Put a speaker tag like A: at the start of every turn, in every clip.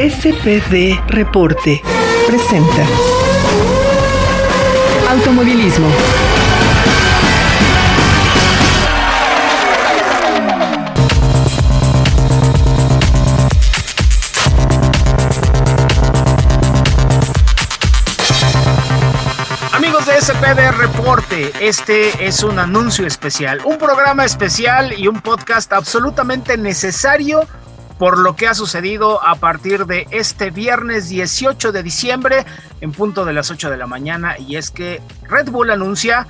A: SPD Reporte presenta
B: Automovilismo.
C: Amigos de SPD Reporte, este es un anuncio especial, un programa especial y un podcast absolutamente necesario por lo que ha sucedido a partir de este viernes 18 de diciembre en punto de las 8 de la mañana y es que Red Bull anuncia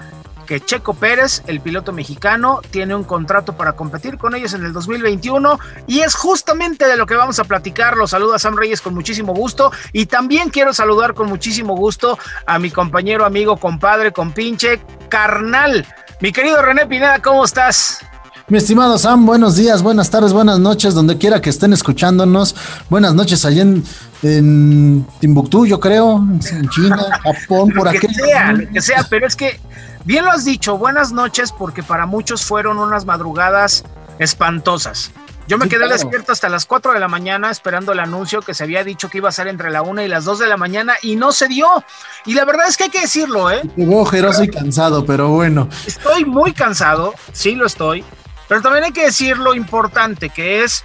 C: que Checo Pérez, el piloto mexicano, tiene un contrato para competir con ellos en el 2021 y es justamente de lo que vamos a platicar. Los saluda Sam Reyes con muchísimo gusto y también quiero saludar con muchísimo gusto a mi compañero, amigo, compadre, compinche, carnal. Mi querido René Pineda, ¿cómo estás?
D: Mi estimado Sam, buenos días, buenas tardes, buenas noches, donde quiera que estén escuchándonos. Buenas noches allá en, en Timbuktu, yo creo, en China, Japón, por
C: lo
D: aquí.
C: Que sea, lo que sea, pero es que bien lo has dicho, buenas noches, porque para muchos fueron unas madrugadas espantosas. Yo me
D: Sí,
C: quedé
D: claro.
C: despierto hasta las 4 de la mañana esperando el anuncio que se había dicho que iba a ser entre la 1 y las 2 de la mañana y no se dio. Y la verdad es que hay que decirlo, ¿eh?
D: Veo ojeroso y cansado, pero bueno.
C: Estoy muy cansado, sí lo estoy, pero también hay que decir lo importante que es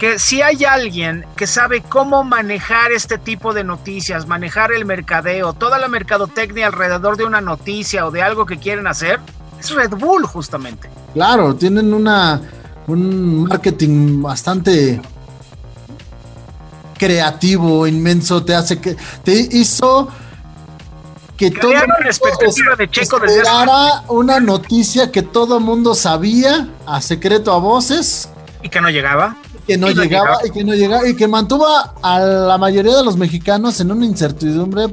C: que si hay alguien que sabe cómo manejar este tipo de noticias, manejar el mercadeo, toda la mercadotecnia alrededor de una noticia o de algo que quieren hacer, es Red Bull justamente.
D: Claro, tienen una un marketing bastante creativo, inmenso, te hace que te hizo que todo
C: la expectativa de Checo desde
D: una noticia que todo mundo sabía a secreto a voces
C: y que no llegaba.
D: que no llegaba
C: llegaba.
D: y que no llegaba y que mantuvo a la mayoría de los mexicanos en una incertidumbre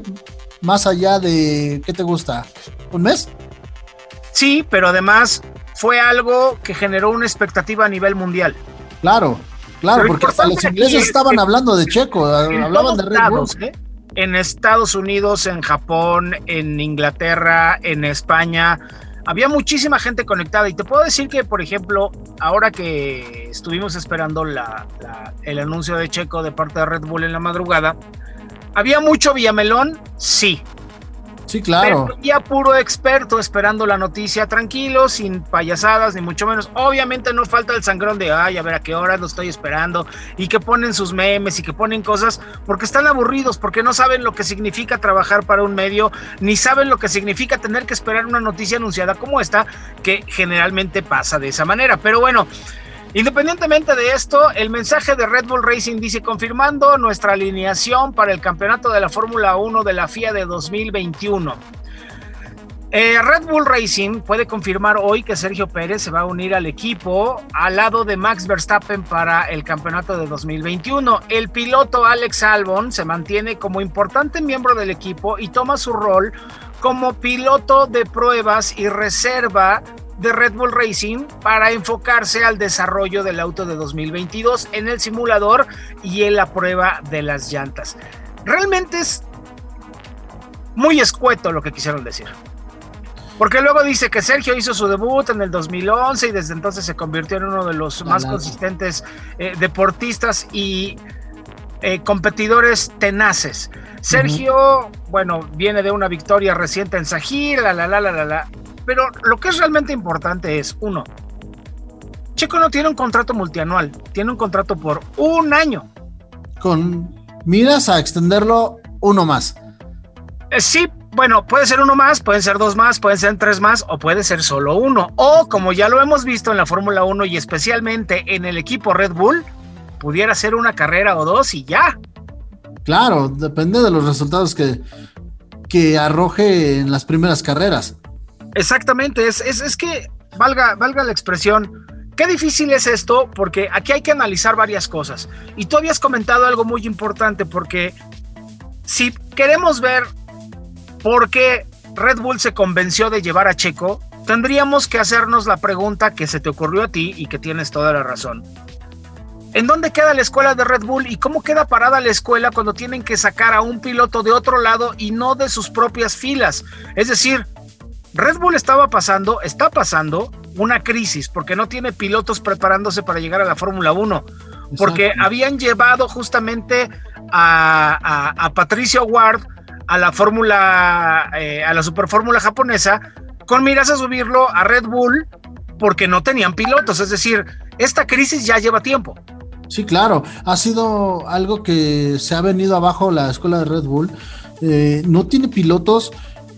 D: más allá de ¿qué te gusta? ¿Un mes?
C: Sí, pero además fue algo que generó una expectativa a nivel mundial.
D: Claro, claro, porque hasta los ingleses
C: es
D: estaban hablando de Checo, hablaban de Red Bull.
C: lados, ¿eh? En Estados Unidos, en Japón, en Inglaterra, en España. Había muchísima gente conectada y te puedo decir que, por ejemplo, ahora que estuvimos esperando el anuncio de Checo de parte de Red Bull en la madrugada, ¿había mucho Villamelón? Sí,
D: Sí, claro.
C: pero ya puro experto esperando la noticia tranquilo, sin payasadas, ni mucho menos. Obviamente no falta el sangrón de, ay, a ver a qué hora lo estoy esperando, y que ponen sus memes y que ponen cosas, porque están aburridos, porque no saben lo que significa trabajar para un medio, ni saben lo que significa tener que esperar una noticia anunciada como esta, que generalmente pasa de esa manera. Pero bueno. Independientemente de esto, el mensaje de Red Bull Racing dice confirmando nuestra alineación para el campeonato de la Fórmula 1 de la FIA de 2021. Eh, Red Bull Racing puede confirmar hoy que Sergio Pérez se va a unir al equipo al lado de Max Verstappen para el campeonato de 2021. El piloto Alex Albon se mantiene como importante miembro del equipo y toma su rol como piloto de pruebas y reserva de Red Bull Racing para enfocarse al desarrollo del auto de 2022 en el simulador y en la prueba de las llantas. Realmente es muy escueto lo que quisieron decir. Porque luego dice que Sergio hizo su debut en el 2011 y desde entonces se convirtió en uno de los más consistentes eh, deportistas y eh, competidores tenaces. Sergio, bueno, viene de una victoria reciente en Sajir, la la la la la la. Pero lo que es realmente importante es, uno, Checo no tiene un contrato multianual, tiene un contrato por un año.
D: Con miras a extenderlo uno más.
C: Eh, sí, bueno, puede ser uno más, pueden ser dos más, pueden ser tres más o puede ser solo uno. O como ya lo hemos visto en la Fórmula 1 y especialmente en el equipo Red Bull, pudiera ser una carrera o dos y ya.
D: Claro, depende de los resultados que, que arroje en las primeras carreras.
C: Exactamente, es, es, es que, valga, valga la expresión, qué difícil es esto, porque aquí hay que analizar varias cosas. Y tú habías comentado algo muy importante, porque si queremos ver por qué Red Bull se convenció de llevar a Checo, tendríamos que hacernos la pregunta que se te ocurrió a ti y que tienes toda la razón. ¿En dónde queda la escuela de Red Bull y cómo queda parada la escuela cuando tienen que sacar a un piloto de otro lado y no de sus propias filas? Es decir, Red Bull estaba pasando, está pasando una crisis porque no tiene pilotos preparándose para llegar a la Fórmula 1. porque habían llevado justamente a, Patricio Ward a la fórmula, eh, a la superfórmula japonesa, con miras a subirlo a Red Bull porque no tenían pilotos. Es decir, esta crisis ya lleva tiempo.
D: Sí, claro, ha sido algo que se ha venido abajo la escuela de Red Bull. Eh, no tiene pilotos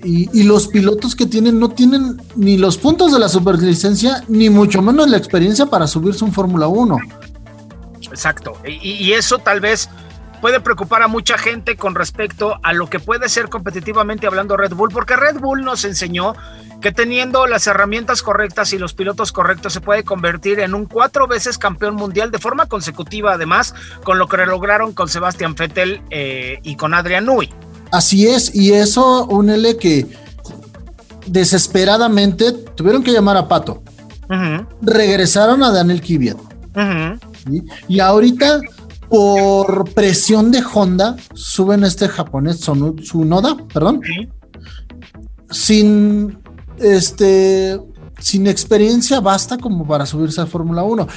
D: y, los pilotos que tienen no tienen ni los puntos de la superlicencia, ni mucho menos la experiencia para subirse un Fórmula 1.
C: Exacto, y, eso tal vez puede preocupar a mucha gente con respecto a lo que puede ser competitivamente hablando Red Bull, porque Red Bull nos enseñó que teniendo las herramientas correctas y los pilotos correctos se puede convertir en un cuatro veces campeón mundial de forma consecutiva, además, con lo que lograron con Sebastian Vettel eh, y con Adrian Nui.
D: Así es, y eso, únele que desesperadamente tuvieron que llamar a Pato. Regresaron a Daniel Kiviat. Y ahorita, por presión de Honda, suben este japonés Sunoda, perdón. Sin este sin experiencia basta como para subirse a Fórmula 1.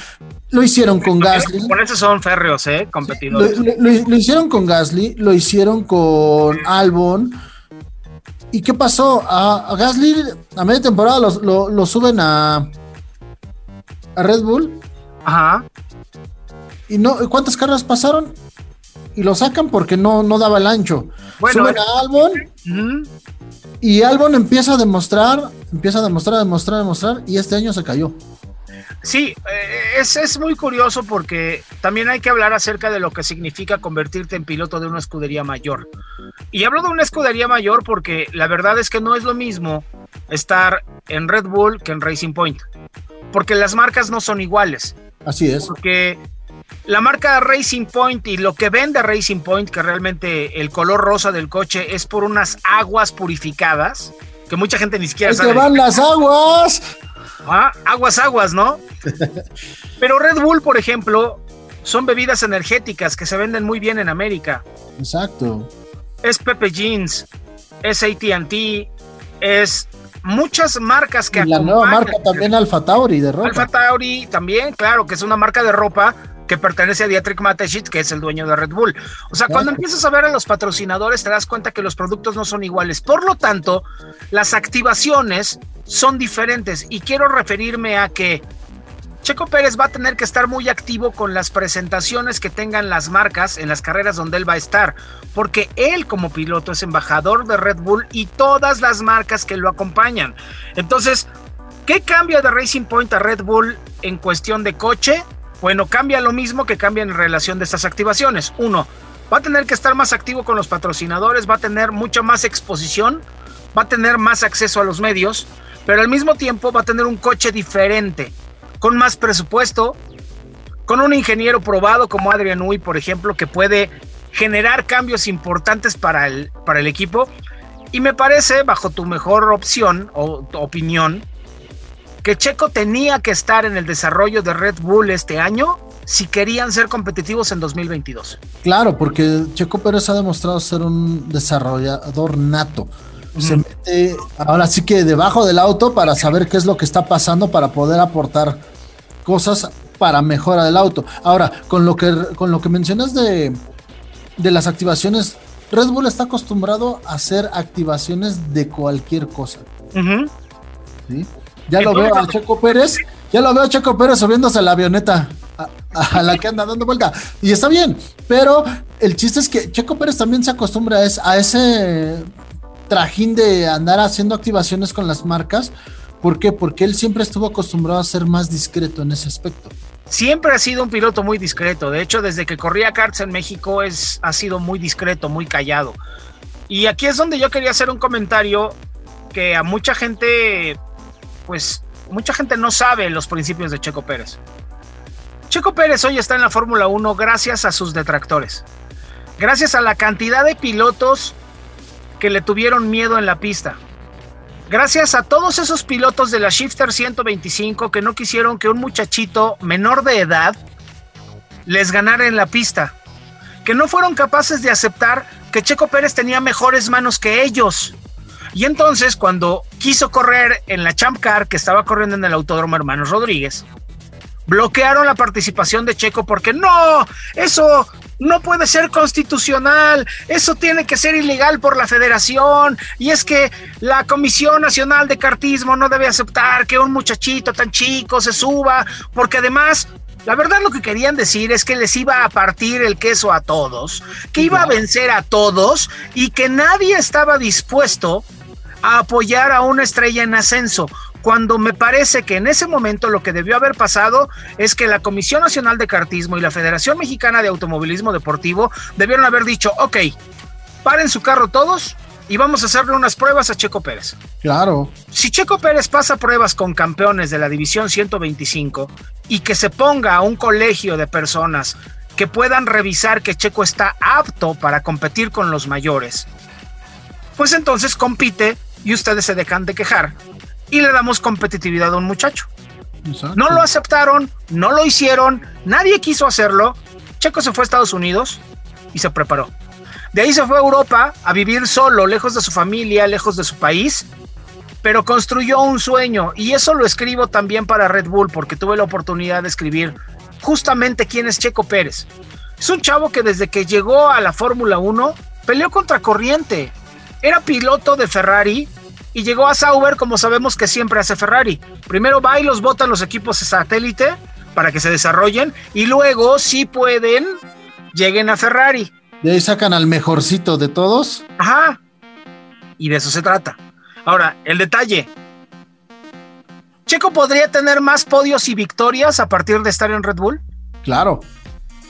D: Lo hicieron con Gasly.
C: Por eso son férreos, ¿eh? Competidores.
D: Lo, hicieron con Gasly, lo hicieron con Albon. ¿Y qué pasó? A, Gasly a media temporada lo, suben a, a Red Bull.
C: Ajá.
D: ¿Y no, cuántas carreras pasaron? Y lo sacan porque no, no daba el ancho. suben a Albon. Y Albon empieza a demostrar, empieza a demostrar, a demostrar, a demostrar, y este año se cayó.
C: Sí, eh, es, es, muy curioso porque también hay que hablar acerca de lo que significa convertirte en piloto de una escudería mayor. Y hablo de una escudería mayor porque la verdad es que no es lo mismo estar en Red Bull que en Racing Point. Porque las marcas no son iguales.
D: Así es.
C: Porque la marca Racing Point y lo que vende Racing Point, que realmente el color rosa del coche es por unas aguas purificadas, que mucha gente ni siquiera
D: sabe. van las aguas!
C: Ah, aguas, aguas, ¿no? Pero Red Bull, por ejemplo, son bebidas energéticas que se venden muy bien en América.
D: Exacto.
C: Es Pepe Jeans, es ATT, es muchas marcas que...
D: Y la nueva marca también Alfa Tauri de ropa.
C: Alfa Tauri también, claro, que es una marca de ropa que pertenece a Dietrich Mateschitz, que es el dueño de Red Bull. O sea, cuando empiezas a ver a los patrocinadores, te das cuenta que los productos no son iguales. Por lo tanto, las activaciones son diferentes. Y quiero referirme a que Checo Pérez va a tener que estar muy activo con las presentaciones que tengan las marcas en las carreras donde él va a estar, porque él como piloto es embajador de Red Bull y todas las marcas que lo acompañan. Entonces, ¿qué cambia de Racing Point a Red Bull en cuestión de coche? Bueno, cambia lo mismo que cambia en relación de estas activaciones. Uno, va a tener que estar más activo con los patrocinadores, va a tener mucha más exposición, va a tener más acceso a los medios, pero al mismo tiempo va a tener un coche diferente, con más presupuesto, con un ingeniero probado como Adrian Nui, por ejemplo, que puede generar cambios importantes para el, para el equipo. Y me parece, bajo tu mejor opción o opinión, que Checo tenía que estar en el desarrollo de Red Bull este año si querían ser competitivos en 2022.
D: Claro, porque Checo Pérez ha demostrado ser un desarrollador nato. Se mete ahora sí que debajo del auto para saber qué es lo que está pasando para poder aportar cosas para mejora del auto. Ahora, con lo que con lo que mencionas de, de las activaciones, Red Bull está acostumbrado a hacer activaciones de cualquier cosa. ¿Sí? Ya lo veo a Checo Pérez, ya lo veo a Checo Pérez subiéndose a la avioneta a, la que anda dando vuelta. Y está bien, pero el chiste es que Checo Pérez también se acostumbra a, ese trajín de andar haciendo activaciones con las marcas. ¿Por qué? Porque él siempre estuvo acostumbrado a ser más discreto en ese aspecto.
C: Siempre ha sido un piloto muy discreto. De hecho, desde que corría karts en México es, ha sido muy discreto, muy callado. Y aquí es donde yo quería hacer un comentario que a mucha gente pues mucha gente no sabe los principios de Checo Pérez. Checo Pérez hoy está en la Fórmula 1 gracias a sus detractores. Gracias a la cantidad de pilotos que le tuvieron miedo en la pista. Gracias a todos esos pilotos de la Shifter 125 que no quisieron que un muchachito menor de edad les ganara en la pista. Que no fueron capaces de aceptar que Checo Pérez tenía mejores manos que ellos. Y entonces, cuando quiso correr en la Champ Car, que estaba corriendo en el Autódromo Hermanos Rodríguez, bloquearon la participación de Checo porque no, eso no puede ser constitucional, eso tiene que ser ilegal por la federación y es que la Comisión Nacional de Cartismo no debe aceptar que un muchachito tan chico se suba porque además la verdad lo que querían decir es que les iba a partir el queso a todos, que iba a vencer a todos y que nadie estaba dispuesto a apoyar a una estrella en ascenso, cuando me parece que en ese momento lo que debió haber pasado es que la Comisión Nacional de Cartismo y la Federación Mexicana de Automovilismo Deportivo debieron haber dicho, ok, paren su carro todos y vamos a hacerle unas pruebas a Checo Pérez.
D: Claro.
C: Si Checo Pérez pasa pruebas con campeones de la División 125 y que se ponga a un colegio de personas que puedan revisar que Checo está apto para competir con los mayores, pues entonces compite y ustedes se dejan de quejar y le damos competitividad a un muchacho. No lo aceptaron, no lo hicieron, nadie quiso hacerlo. Checo se fue a Estados Unidos y se preparó. De ahí se fue a Europa a vivir solo, lejos de su familia, lejos de su país, pero construyó un sueño y eso lo escribo también para Red Bull porque tuve la oportunidad de escribir justamente quién es Checo Pérez. Es un chavo que desde que llegó a la Fórmula 1 peleó contra corriente. Era piloto de Ferrari y llegó a Sauber como sabemos que siempre hace Ferrari. Primero va y los botan los equipos de satélite para que se desarrollen y luego si pueden lleguen a Ferrari.
D: De ahí sacan al mejorcito de todos.
C: Ajá. Y de eso se trata. Ahora, el detalle. ¿Checo podría tener más podios y victorias a partir de estar en Red Bull?
D: Claro,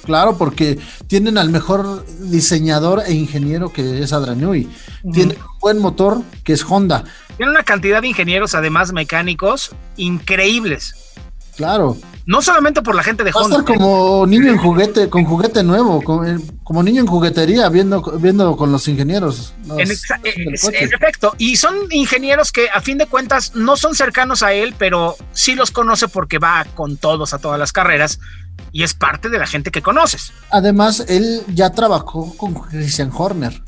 D: claro, porque tienen al mejor diseñador e ingeniero que es Adrian Newey. Tienen un buen motor que es Honda.
C: Tienen una cantidad de ingenieros, además mecánicos, increíbles.
D: Claro.
C: No solamente por la gente de
D: Va a
C: Honda.
D: estar como niño en juguete, con juguete nuevo, como, eh, como niño en juguetería, viendo, viendo con los ingenieros. los-
C: En, exa- eh, en efecto, y son ingenieros que a fin de cuentas no son cercanos a él, pero sí los conoce porque va con todos a todas las carreras y es parte de la gente que conoces.
D: Además, él ya trabajó con Christian Horner.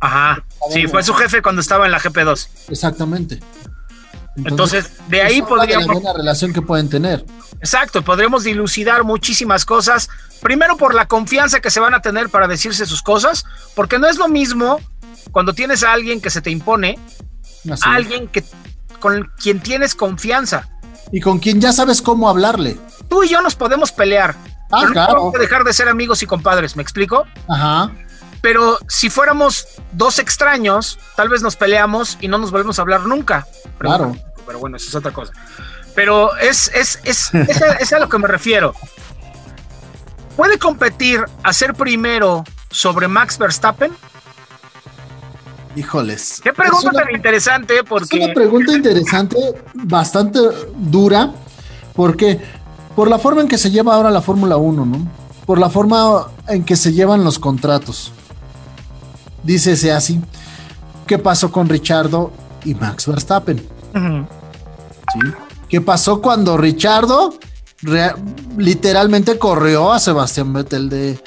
C: Ajá, sí, fue su jefe cuando estaba en la GP2.
D: Exactamente.
C: Entonces, de ahí podríamos,
D: buena relación que pueden tener.
C: exacto, podremos dilucidar muchísimas cosas. Primero por la confianza que se van a tener para decirse sus cosas, porque no es lo mismo cuando tienes a alguien que se te impone,
D: Así
C: alguien que con quien tienes confianza.
D: Y con quien ya sabes cómo hablarle.
C: Tú y yo nos podemos pelear.
D: Ah,
C: pero no
D: claro.
C: que dejar de ser amigos y compadres, ¿me explico?
D: Ajá.
C: Pero si fuéramos dos extraños, tal vez nos peleamos y no nos volvemos a hablar nunca. Pero
D: Claro.
C: bueno, pero bueno, eso es otra cosa. Pero es, es, es, es, a, es a lo que me refiero. ¿Puede competir a ser primero sobre Max Verstappen?
D: Híjoles.
C: Qué pregunta
D: una-
C: tan interesante,
D: Es una
C: porque
D: pregunta interesante, bastante dura, porque por la forma en que se lleva ahora la Fórmula 1, ¿no? Por la forma en que se llevan los contratos. Dícese así, ¿qué pasó con Richardo y Max Verstappen? ¿Sí? ¿Qué pasó cuando Richardo literalmente corrió a Sebastián Vettel de,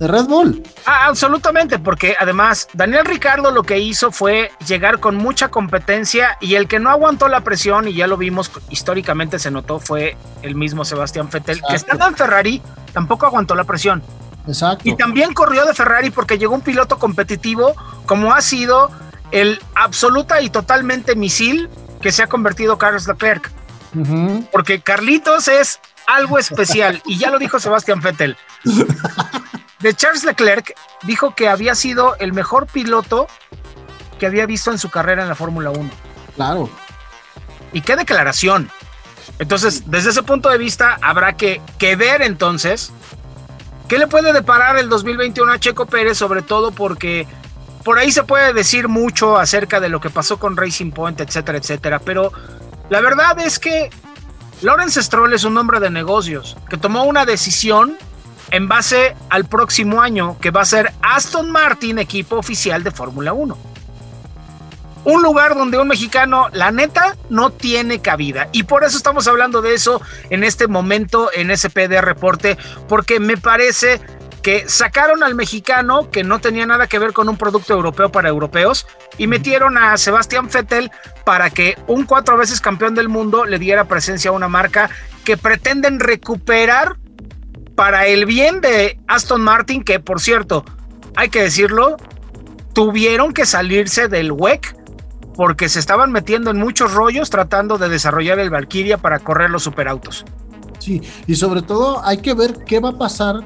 D: de Red Bull?
C: Ah, absolutamente, porque además Daniel Ricardo lo que hizo fue llegar con mucha competencia y el que no aguantó la presión, y ya lo vimos históricamente se notó, fue el mismo Sebastián Vettel, que estando en Ferrari tampoco aguantó la presión.
D: Exacto.
C: Y también corrió de Ferrari porque llegó un piloto competitivo como ha sido el absoluta y totalmente misil que se ha convertido Carlos Leclerc. Porque Carlitos es algo especial y ya lo dijo Sebastián Vettel. De Charles Leclerc dijo que había sido el mejor piloto que había visto en su carrera en la Fórmula 1.
D: Claro.
C: ¿Y qué declaración? Entonces, desde ese punto de vista, habrá que, que ver entonces qué le puede deparar el 2021 a Checo Pérez, sobre todo porque por ahí se puede decir mucho acerca de lo que pasó con Racing Point, etcétera, etcétera, pero la verdad es que Lawrence Stroll es un hombre de negocios que tomó una decisión en base al próximo año que va a ser Aston Martin equipo oficial de Fórmula 1 un lugar donde un mexicano, la neta, no tiene cabida. Y por eso estamos hablando de eso en este momento en SPD Reporte, porque me parece que sacaron al mexicano que no tenía nada que ver con un producto europeo para europeos y metieron a Sebastián Vettel para que un cuatro veces campeón del mundo le diera presencia a una marca que pretenden recuperar para el bien de Aston Martin, que por cierto, hay que decirlo, tuvieron que salirse del WEC porque se estaban metiendo en muchos rollos tratando de desarrollar el Valkyria para correr los superautos.
D: Sí, y sobre todo hay que ver qué va a pasar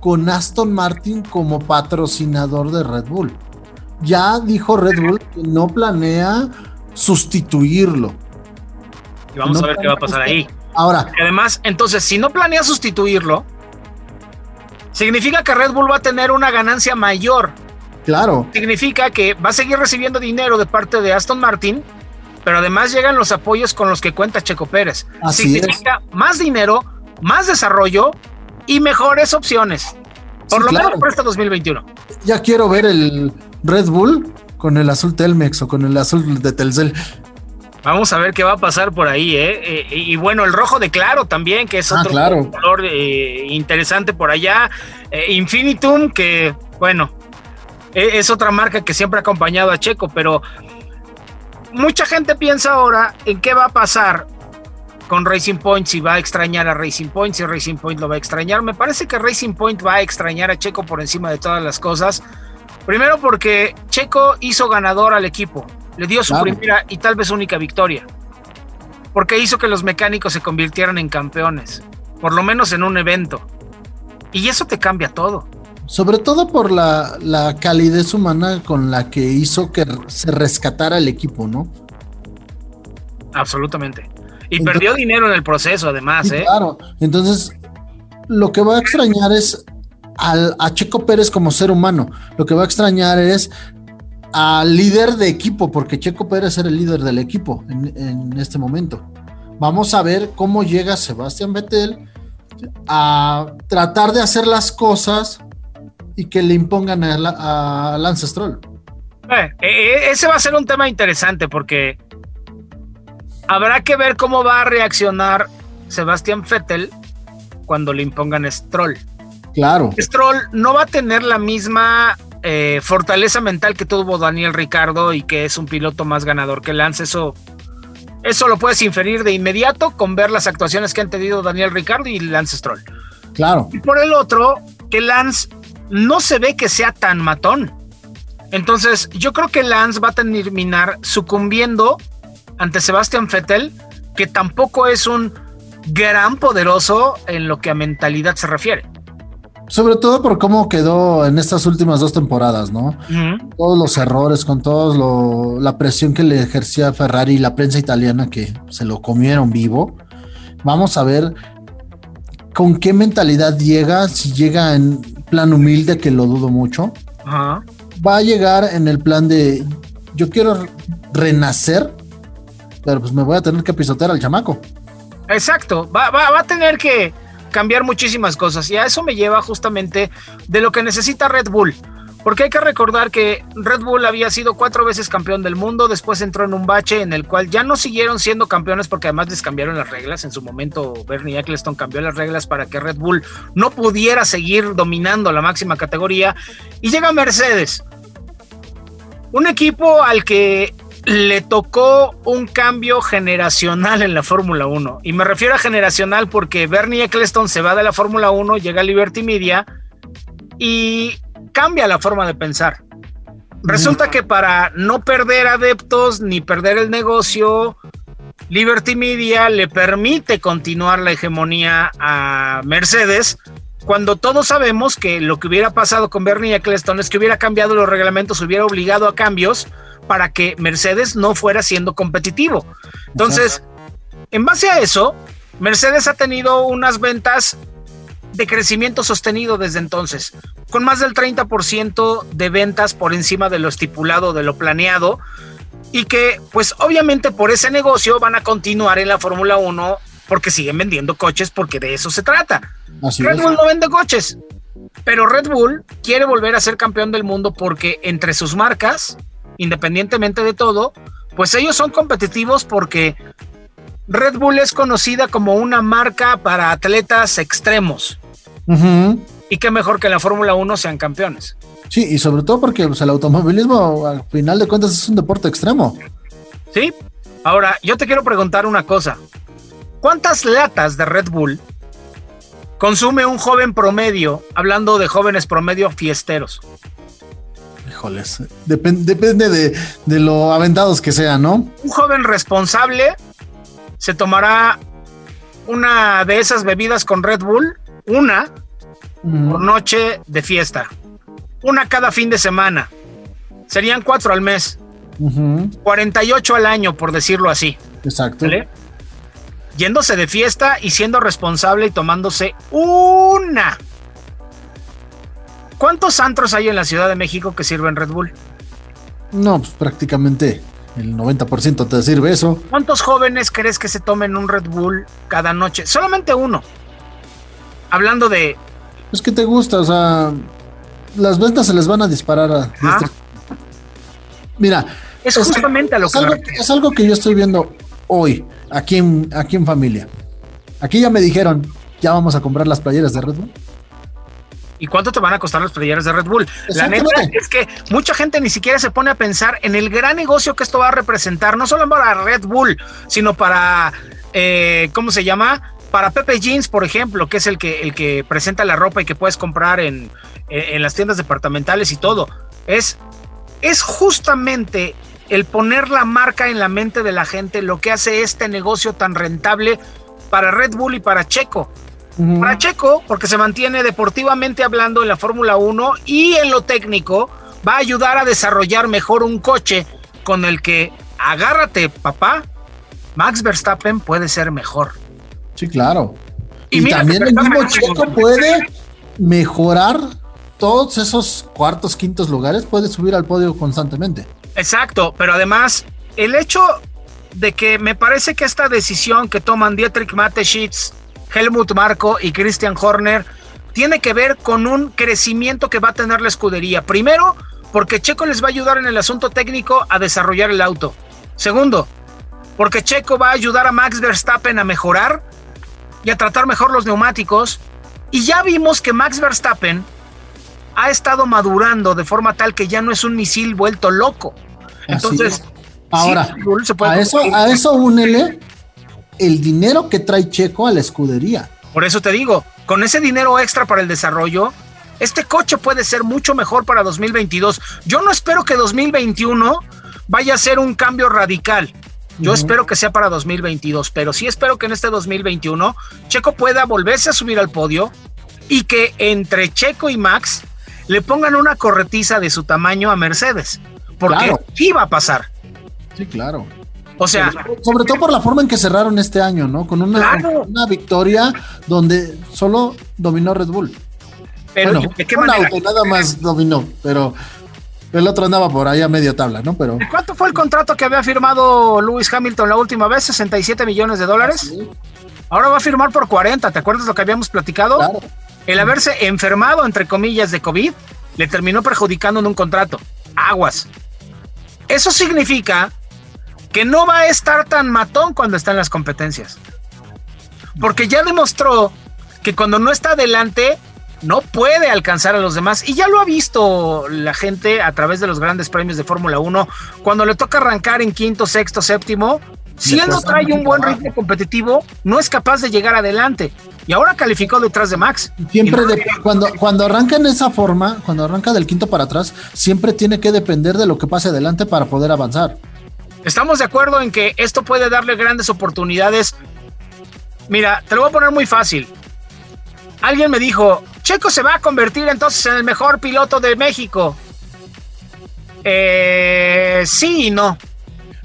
D: con Aston Martin como patrocinador de Red Bull. Ya dijo Red Bull que no planea sustituirlo.
C: Y vamos a ver qué va a pasar ahí.
D: Ahora.
C: además, entonces, si no planea sustituirlo, significa que Red Bull va a tener una ganancia mayor.
D: Claro.
C: Significa que va a seguir recibiendo dinero de parte de Aston Martin, pero además llegan los apoyos con los que cuenta Checo Pérez.
D: Así
C: significa más dinero, más desarrollo y mejores opciones. Por lo menos para este 2021.
D: Ya quiero ver el Red Bull con el azul Telmex o con el azul de Telcel.
C: Vamos a ver qué va a pasar por ahí, ¿eh? eh y bueno, el rojo de Claro también, que es
D: ah,
C: otro color eh, interesante por allá. Eh, Infinitum, que bueno, e, es otra marca que siempre ha acompañado a Checo, pero mucha gente piensa ahora en qué va a pasar con Racing Point, si va a extrañar a Racing Point, si Racing Point lo va a extrañar. Me parece que Racing Point va a extrañar a Checo por encima de todas las cosas. Primero porque Checo hizo ganador al equipo. Le dio su primera y tal vez única victoria. Porque hizo que los mecánicos se convirtieran en campeones. Por lo menos en un evento. Y eso te cambia todo.
D: Sobre todo por la, la calidez humana con la que hizo que se rescatara el equipo, ¿no?
C: Absolutamente. Y perdió dinero en el proceso, además, ¿eh?
D: Claro. Entonces, lo que va a extrañar es al, a Checo Pérez como ser humano. Lo que va a extrañar es al líder de equipo, porque Checo Pérez era el líder del equipo en, este momento. Vamos a ver cómo llega Sebastián Vettel a tratar de hacer las cosas y que le impongan a, Lance Stroll.
C: Eh, eh, ese va a ser un tema interesante porque habrá que ver cómo va a reaccionar Sebastián Vettel cuando le impongan Stroll.
D: Claro.
C: Stroll no va a tener la misma eh, fortaleza mental que tuvo Daniel Ricardo y que es un piloto más ganador que Lance. Eso, eso lo puedes inferir de inmediato con ver las actuaciones que han tenido Daniel Ricardo y Lance Stroll.
D: Claro.
C: Y por el otro, que Lance no se ve que sea tan matón. Entonces, yo creo que Lance va a terminar sucumbiendo ante Sebastian Vettel, que tampoco es un gran poderoso en lo que a mentalidad se refiere.
D: Sobre todo por cómo quedó en estas últimas dos temporadas, ¿no? Todos los errores, con toda la presión que le ejercía Ferrari y la prensa italiana que se lo comieron vivo. Vamos a ver con qué mentalidad llega, si llega en plan humilde, que lo dudo mucho. Va a llegar en el plan de yo quiero renacer, pero pues me voy a tener que pisotear al chamaco.
C: Exacto, va, va a tener que cambiar muchísimas cosas y a eso me lleva justamente de lo que necesita Red Bull. Porque hay que recordar que Red Bull había sido cuatro veces campeón del mundo, después entró en un bache en el cual ya no siguieron siendo campeones porque además les cambiaron las reglas. En su momento Bernie Eccleston cambió las reglas para que Red Bull no pudiera seguir dominando la máxima categoría. Y llega Mercedes, un equipo al que le tocó un cambio generacional en la Fórmula 1. Y me refiero a generacional porque Bernie Eccleston se va de la Fórmula 1, llega a Liberty Media y cambia la forma de pensar. Resulta que para no perder adeptos ni perder el negocio, Liberty Media le permite continuar la hegemonía a Mercedes, cuando todos sabemos que lo que hubiera pasado con Bernie Eccleston es que hubiera cambiado los reglamentos, hubiera obligado a cambios para que Mercedes no fuera siendo competitivo. Entonces, en base a eso, Mercedes ha tenido unas ventas de crecimiento sostenido desde entonces, con más del 30% de ventas por encima de lo estipulado, de lo planeado, y que pues obviamente por ese negocio van a continuar en la Fórmula 1 porque siguen vendiendo coches porque de eso se trata. Red Bull no vende coches, pero Red Bull quiere volver a ser campeón del mundo porque entre sus marcas independientemente de todo, pues ellos son competitivos porque Red Bull es conocida como una marca para atletas extremos. Y qué mejor que en la Fórmula 1 sean campeones.
D: Sí, y sobre todo porque pues, el automovilismo, al final de cuentas, es un deporte extremo.
C: Sí. Ahora, yo te quiero preguntar una cosa. ¿Cuántas latas de Red Bull consume un joven promedio, hablando de jóvenes promedio fiesteros?
D: Híjoles, depende de, de lo aventados que sean, ¿no?
C: Un joven responsable se tomará una de esas bebidas con Red Bull, una por noche de fiesta, una cada fin de semana. Serían cuatro al mes, 48 al año, por decirlo así.
D: Exacto.
C: Yéndose de fiesta y siendo responsable y tomándose una. ¿Cuántos antros hay en la Ciudad de México que sirven Red Bull?
D: No, pues prácticamente el 90% te sirve eso.
C: ¿Cuántos jóvenes crees que se tomen un Red Bull cada noche? Solamente uno. Hablando de...
D: Es que te gusta, o sea, las ventas se les van a disparar a... Mira.
C: Es justamente a lo
D: que... Algo, es algo que yo estoy viendo hoy, aquí en, aquí en familia. Aquí ya me dijeron, ya vamos a comprar las playeras de Red Bull.
C: ¿Y cuánto te van a costar las playeras de Red Bull? La neta es que mucha gente ni siquiera se pone a pensar en el gran negocio que esto va a representar, no solo para Red Bull, sino para, eh, ¿cómo se llama? Para Pepe Jeans, por ejemplo, que es el que, el que presenta la ropa y que puedes comprar en, en las tiendas departamentales y todo. Es, es justamente el poner la marca en la mente de la gente lo que hace este negocio tan rentable para Red Bull y para Checo. Para Checo, porque se mantiene deportivamente hablando en la Fórmula 1 y en lo técnico, va a ayudar a desarrollar mejor un coche con el que, agárrate, papá, Max Verstappen puede ser mejor.
D: Sí, claro. Y, también el mismo Checo puede mejorar todos esos cuartos, quintos lugares, puede subir al podio constantemente.
C: Exacto, pero además, el hecho de que me parece que esta decisión que toman Dietrich Mateschitz Helmut Marco y Christian Horner tiene que ver con un crecimiento que va a tener la escudería. Primero, porque Checo les va a ayudar en el asunto técnico a desarrollar el auto. Segundo, porque Checo va a ayudar a Max Verstappen a mejorar y a tratar mejor los neumáticos. Y ya vimos que Max Verstappen ha estado madurando de forma tal que ya no es un misil vuelto loco. Entonces,
D: ahora, a, eso, a eso únele el dinero que trae Checo a la escudería.
C: Por eso te digo, con ese dinero extra para el desarrollo, este coche puede ser mucho mejor para 2022. Yo no espero que 2021 vaya a ser un cambio radical. Yo espero que sea para 2022, pero sí espero que en este 2021 Checo pueda volverse a subir al podio y que entre Checo y Max le pongan una corretiza de su tamaño a Mercedes. Porque sí va a pasar.
D: Sí, claro.
C: O sea,
D: sobre todo por la forma en que cerraron este año, ¿no? Con una, una victoria donde solo dominó Red Bull.
C: Pero ¿de qué manera?
D: nada más dominó, pero el otro andaba por ahí a media tabla, ¿no? Pero
C: ¿cuánto fue el contrato que había firmado Lewis Hamilton la última vez? 67 millones de dólares. Ahora va a firmar por 40, ¿te acuerdas lo que habíamos platicado? Claro. El haberse enfermado entre comillas de COVID le terminó perjudicando en un contrato. Aguas. Eso significa que no va a estar tan matón cuando está en las competencias. Porque ya demostró que cuando no está adelante no puede alcanzar a los demás. Y ya lo ha visto la gente a través de los grandes premios de Fórmula 1. Cuando le toca arrancar en quinto, sexto, séptimo, si él no trae un buen ritmo competitivo, no es capaz de llegar adelante. Y ahora calificó detrás de Max.
D: Siempre cuando, cuando arranca en esa forma, cuando arranca del quinto para atrás, siempre tiene que depender de lo que pase adelante para poder avanzar.
C: Estamos de acuerdo en que esto puede darle grandes oportunidades. Mira, te lo voy a poner muy fácil. Alguien me dijo, Checo se va a convertir entonces en el mejor piloto de México. Eh, sí y no.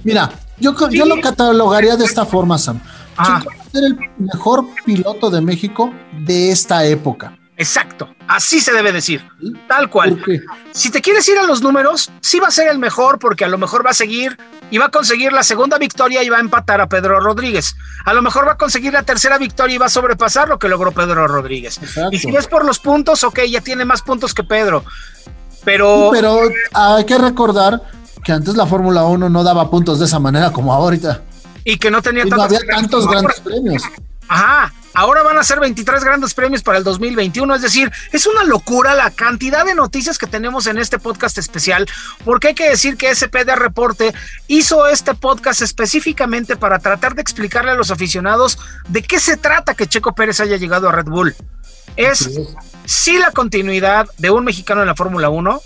D: Mira, yo, yo lo catalogaría de esta forma, Sam. Ah. Checo va a ser el mejor piloto de México de esta época.
C: Exacto, así se debe decir, tal cual. Si te quieres ir a los números, sí va a ser el mejor porque a lo mejor va a seguir y va a conseguir la segunda victoria y va a empatar a Pedro Rodríguez. A lo mejor va a conseguir la tercera victoria y va a sobrepasar lo que logró Pedro Rodríguez. Y si es por los puntos, ok, ya tiene más puntos que Pedro. Pero...
D: Pero hay que recordar que antes la Fórmula 1 no daba puntos de esa manera como ahorita.
C: Y que no tenía
D: había tantos grandes premios.
C: Ajá, Ahora van a ser 23 grandes premios para el 2021, es decir, es una locura la cantidad de noticias que tenemos en este podcast especial, porque hay que decir que SPD Reporte hizo este podcast específicamente para tratar de explicarle a los aficionados de qué se trata que Checo Pérez haya llegado a Red Bull. Es sí la continuidad de un mexicano en la Fórmula 1,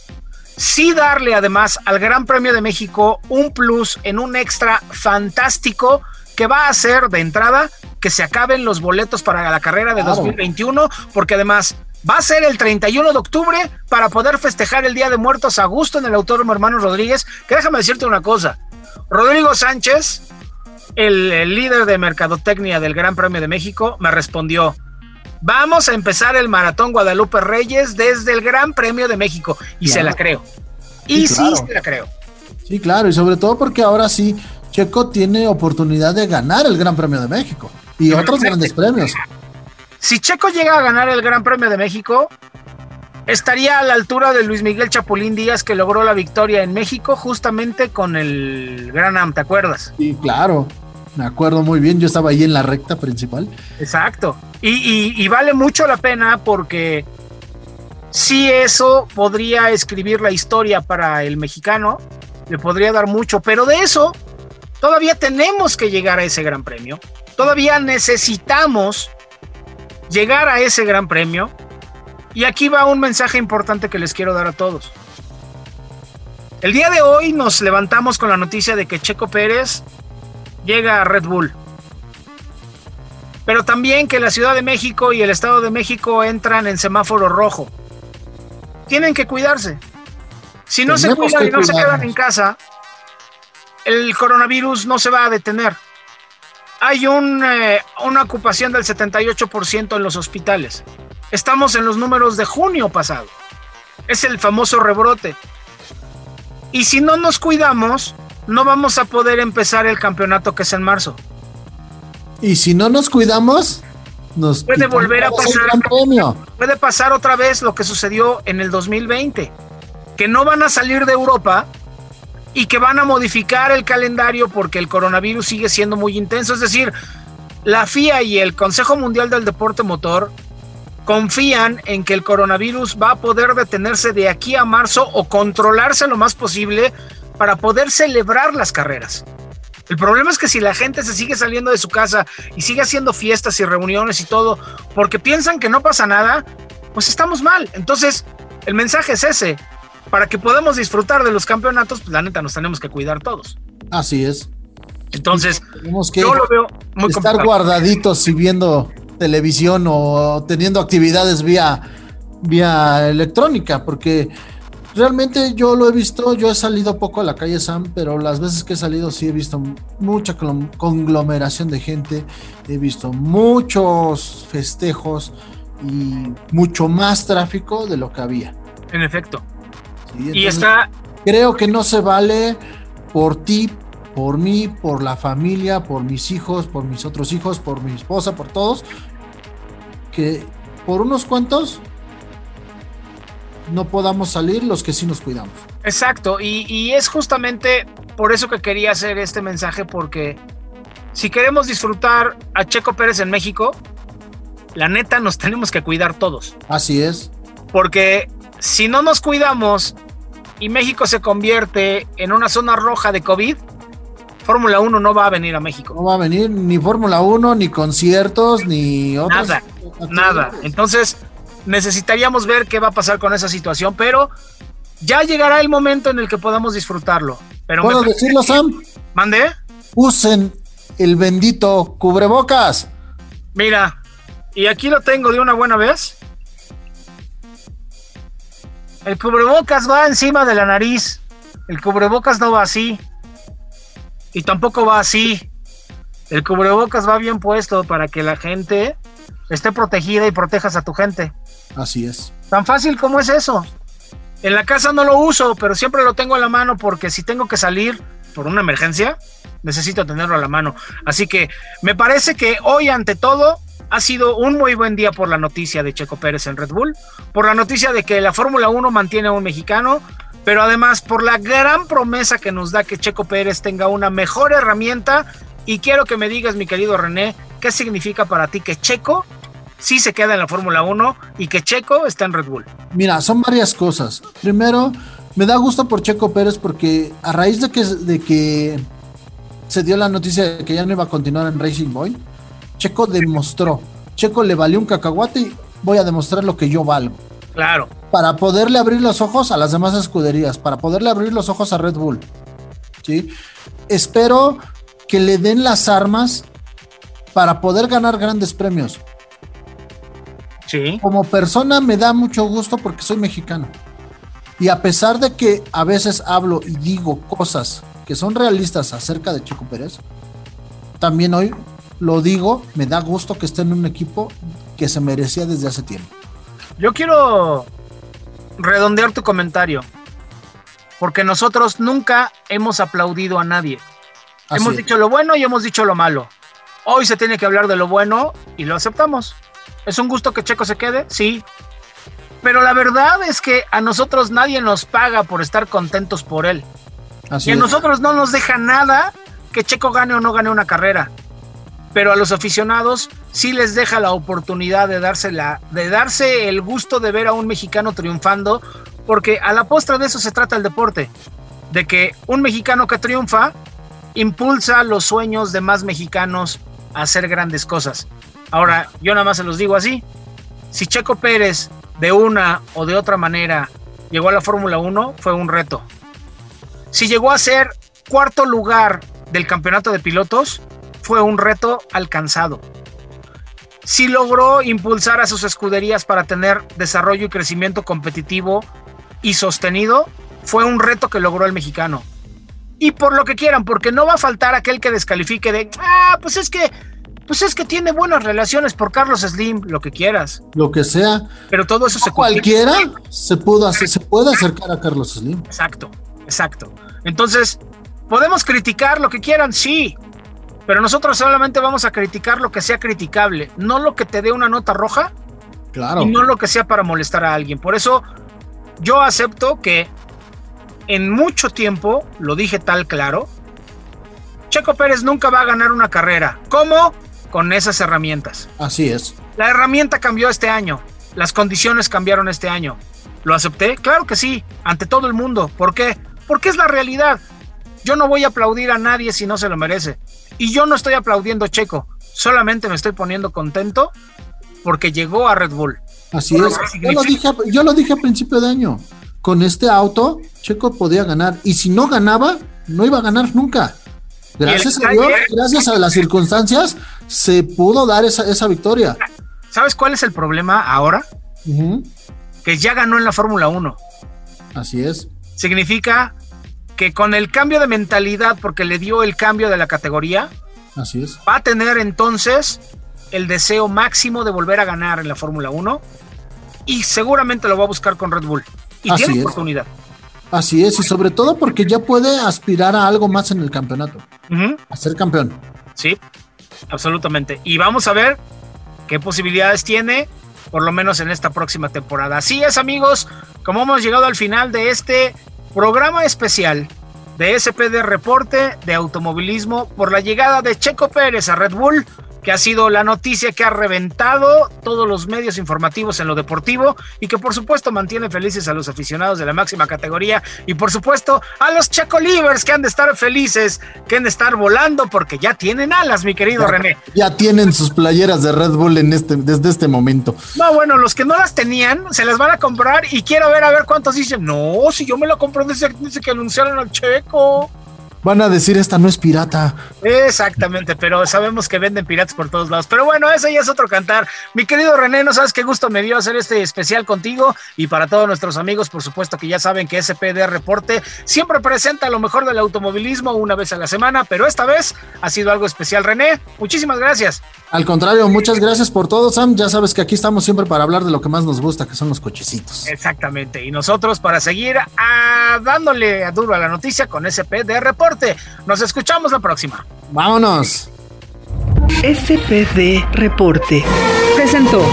C: sí darle además al Gran Premio de México un plus en un extra fantástico que va a ser de entrada que se acaben los boletos para la carrera de 2021, porque además va a ser el 31 de octubre para poder festejar el Día de Muertos a gusto en el Autódromo Hermano Rodríguez, que déjame decirte una cosa, Rodrigo Sánchez, el, el líder de Mercadotecnia del Gran Premio de México, me respondió, vamos a empezar el Maratón Guadalupe Reyes desde el Gran Premio de México, y se la creo, y sí, se la creo.
D: Sí, claro, y sobre todo porque ahora sí Checo tiene oportunidad de ganar el Gran Premio de México y otros grandes premios.
C: Si Checo llega a ganar el Gran Premio de México, estaría a la altura de Luis Miguel Chapulín Díaz que logró la victoria en México justamente con el Gran Am, ¿te acuerdas?
D: Sí, claro. Me acuerdo muy bien, yo estaba ahí en la recta principal.
C: Exacto. Y, y vale mucho la pena porque si eso podría escribir la historia para el mexicano, le podría dar mucho, pero de eso Todavía tenemos que llegar a ese gran premio. Todavía necesitamos llegar a ese gran premio. Y aquí va un mensaje importante que les quiero dar a todos. El día de hoy nos levantamos con la noticia de que Checo Pérez llega a Red Bull. Pero también que la Ciudad de México y el Estado de México entran en semáforo rojo. Tienen que cuidarse. Si no se cuidan y no se quedan en casa, el coronavirus no se va a detener. Hay un, eh, una ocupación del 78% en los hospitales. Estamos en los números de junio pasado. Es el famoso rebrote. Y si no nos cuidamos, no vamos a poder empezar el campeonato que es en marzo.
D: Y si no nos cuidamos, nos
C: puede volver a pasar. Puede pasar otra vez lo que sucedió en el 2020, que no van a salir de Europa y que van a modificar el calendario porque el coronavirus sigue siendo muy intenso. Es decir, la FIA y el Consejo Mundial del Deporte Motor confían en que el coronavirus va a poder detenerse de aquí a marzo o controlarse lo más posible para poder celebrar las carreras. El problema es que si la gente se sigue saliendo de su casa y sigue haciendo fiestas y reuniones y todo porque piensan que no pasa nada, pues estamos mal. Entonces, el mensaje es ese para que podamos disfrutar de los campeonatos, pues la neta nos tenemos que cuidar todos.
D: Así es.
C: Entonces, tenemos que yo lo veo
D: muy estar guardaditos y viendo televisión o teniendo actividades vía, vía electrónica, porque realmente yo lo he visto, yo he salido poco a la calle Sam, pero las veces que he salido sí he visto mucha conglomeración de gente, he visto muchos festejos y mucho más tráfico de lo que había.
C: En efecto y está.
D: Creo que no se vale por ti, por mí, por la familia, por mis hijos, por mis otros hijos, por mi esposa, por todos, que por unos cuantos no podamos salir los que sí nos cuidamos.
C: Exacto, y, y, es justamente por eso que quería hacer este mensaje, porque si queremos disfrutar a Checo Pérez en México, la neta nos tenemos que cuidar todos.
D: Así es.
C: Porque si no nos cuidamos y México se convierte en una zona roja de COVID, Fórmula 1 no va a venir a México.
D: No va a venir ni Fórmula 1, ni conciertos, ni
C: otros. Nada, nada. Entonces, necesitaríamos ver qué va a pasar con esa situación, pero ya llegará el momento en el que podamos disfrutarlo. Pero
D: ¿Puedo decirlo, Sam?
C: ¿Mande?
D: Usen el bendito cubrebocas.
C: Mira, y aquí lo tengo de una buena vez. El cubrebocas va encima de la nariz. El cubrebocas no va así. Y tampoco va así. El cubrebocas va bien puesto para que la gente esté protegida y protejas a tu gente.
D: Así es.
C: Tan fácil como es eso. En la casa no lo uso, pero siempre lo tengo a la mano porque si tengo que salir por una emergencia, necesito tenerlo a la mano. Así que me parece que hoy ante todo ha sido un muy buen día por la noticia de Checo Pérez en Red Bull, por la noticia de que la Fórmula 1 mantiene a un mexicano, pero además por la gran promesa que nos da que Checo Pérez tenga una mejor herramienta. Y quiero que me digas, mi querido René, ¿qué significa para ti que Checo sí se queda en la Fórmula 1 y que Checo está en Red Bull?
D: Mira, son varias cosas. Primero, me da gusto por Checo Pérez porque a raíz de que, de que se dio la noticia de que ya no iba a continuar en Racing Boy, Checo demostró. Checo le valió un cacahuate y voy a demostrar lo que yo valgo.
C: Claro.
D: Para poderle abrir los ojos a las demás escuderías, para poderle abrir los ojos a Red Bull. ¿Sí? Espero que le den las armas para poder ganar grandes premios.
C: Sí.
D: Como persona me da mucho gusto porque soy mexicano. Y a pesar de que a veces hablo y digo cosas que son realistas acerca de Chico Pérez, también hoy lo digo, me da gusto que esté en un equipo que se merecía desde hace tiempo.
C: Yo quiero redondear tu comentario, porque nosotros nunca hemos aplaudido a nadie.
D: Así
C: hemos
D: es.
C: dicho lo bueno y hemos dicho lo malo. Hoy se tiene que hablar de lo bueno y lo aceptamos. ¿Es un gusto que Checo se quede? Sí. Pero la verdad es que a nosotros nadie nos paga por estar contentos por él.
D: Así
C: y a
D: es.
C: nosotros no nos deja nada que Checo gane o no gane una carrera. Pero a los aficionados sí les deja la oportunidad de darse, la, de darse el gusto de ver a un mexicano triunfando, porque a la postre de eso se trata el deporte, de que un mexicano que triunfa impulsa los sueños de más mexicanos a hacer grandes cosas. Ahora, yo nada más se los digo así, si Checo Pérez de una o de otra manera llegó a la Fórmula 1, fue un reto. Si llegó a ser cuarto lugar del campeonato de pilotos, fue un reto alcanzado. Si logró impulsar a sus escuderías para tener desarrollo y crecimiento competitivo y sostenido, fue un reto que logró el mexicano. Y por lo que quieran, porque no va a faltar aquel que descalifique de, ah, pues es que, pues es que tiene buenas relaciones por Carlos Slim, lo que quieras.
D: Lo que sea,
C: Pero todo eso se
D: cualquiera se pudo hacer, se puede acercar a Carlos Slim.
C: Exacto, exacto. Entonces, ¿podemos criticar lo que quieran? Sí. Pero nosotros solamente vamos a criticar lo que sea criticable, no lo que te dé una nota roja
D: Claro.
C: y no lo que sea para molestar a alguien. Por eso yo acepto que en mucho tiempo, lo dije tal claro, Checo Pérez nunca va a ganar una carrera. ¿Cómo? Con esas herramientas.
D: Así es.
C: La herramienta cambió este año. Las condiciones cambiaron este año. ¿Lo acepté? Claro que sí, ante todo el mundo. ¿Por qué? Porque es la realidad. Yo no voy a aplaudir a nadie si no se lo merece. Y yo no estoy aplaudiendo a Checo. Solamente me estoy poniendo contento porque llegó a Red Bull.
D: Así es. Yo lo, dije, yo lo dije a principio de año. Con este auto, Checo podía ganar. Y si no ganaba, no iba a ganar nunca. Gracias a Dios,
C: es-
D: gracias a las circunstancias, se pudo dar esa, esa victoria.
C: ¿Sabes cuál es el problema ahora? Que ya ganó en la Fórmula 1.
D: Así es.
C: Significa que con el cambio de mentalidad, porque le dio el cambio de la categoría,
D: Así es.
C: va a tener entonces el deseo máximo de volver a ganar en la Fórmula 1 y seguramente lo va a buscar con Red Bull. Y
D: Así
C: tiene
D: es.
C: oportunidad.
D: Así es. Y sobre todo porque ya puede aspirar a algo más en el campeonato. A ser campeón.
C: Sí, absolutamente. Y vamos a ver qué posibilidades tiene, por lo menos en esta próxima temporada. Así es, amigos, como hemos llegado al final de este programa especial de SPD Reporte de Automovilismo por la llegada de Checo Pérez a Red Bull, que ha sido la noticia que ha reventado todos los medios informativos en lo deportivo y que por supuesto mantiene felices a los aficionados de la máxima categoría y por supuesto a los Checo Livers que han de estar felices, que han de estar volando porque ya tienen alas, mi querido René.
D: Ya tienen sus playeras de Red Bull en este, desde este momento.
C: No, bueno, los que no las tenían se las van a comprar y quiero ver a ver cuántos dicen, no, si yo me la compré desde, desde que anunciaron al Checo.
D: Van a decir, esta no es pirata.
C: Exactamente, pero sabemos que venden piratas por todos lados. Pero bueno, ese ya es otro cantar. Mi querido René, no sabes qué gusto me dio hacer este especial contigo y para todos nuestros amigos, por supuesto que ya saben que SPD Reporte siempre presenta lo mejor del automovilismo una vez a la semana, pero esta vez ha sido algo especial. René, muchísimas gracias.
D: Al contrario, muchas gracias por todo, Sam. Ya sabes que aquí estamos siempre para hablar de lo que más nos gusta, que son los cochecitos.
C: Exactamente. Y nosotros para seguir ah, dándole a duro a la noticia con SPD Reporte. Nos escuchamos la próxima.
D: Vámonos.
A: SPD Reporte.
B: Presentó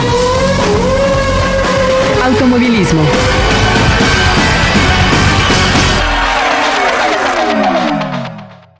B: Automovilismo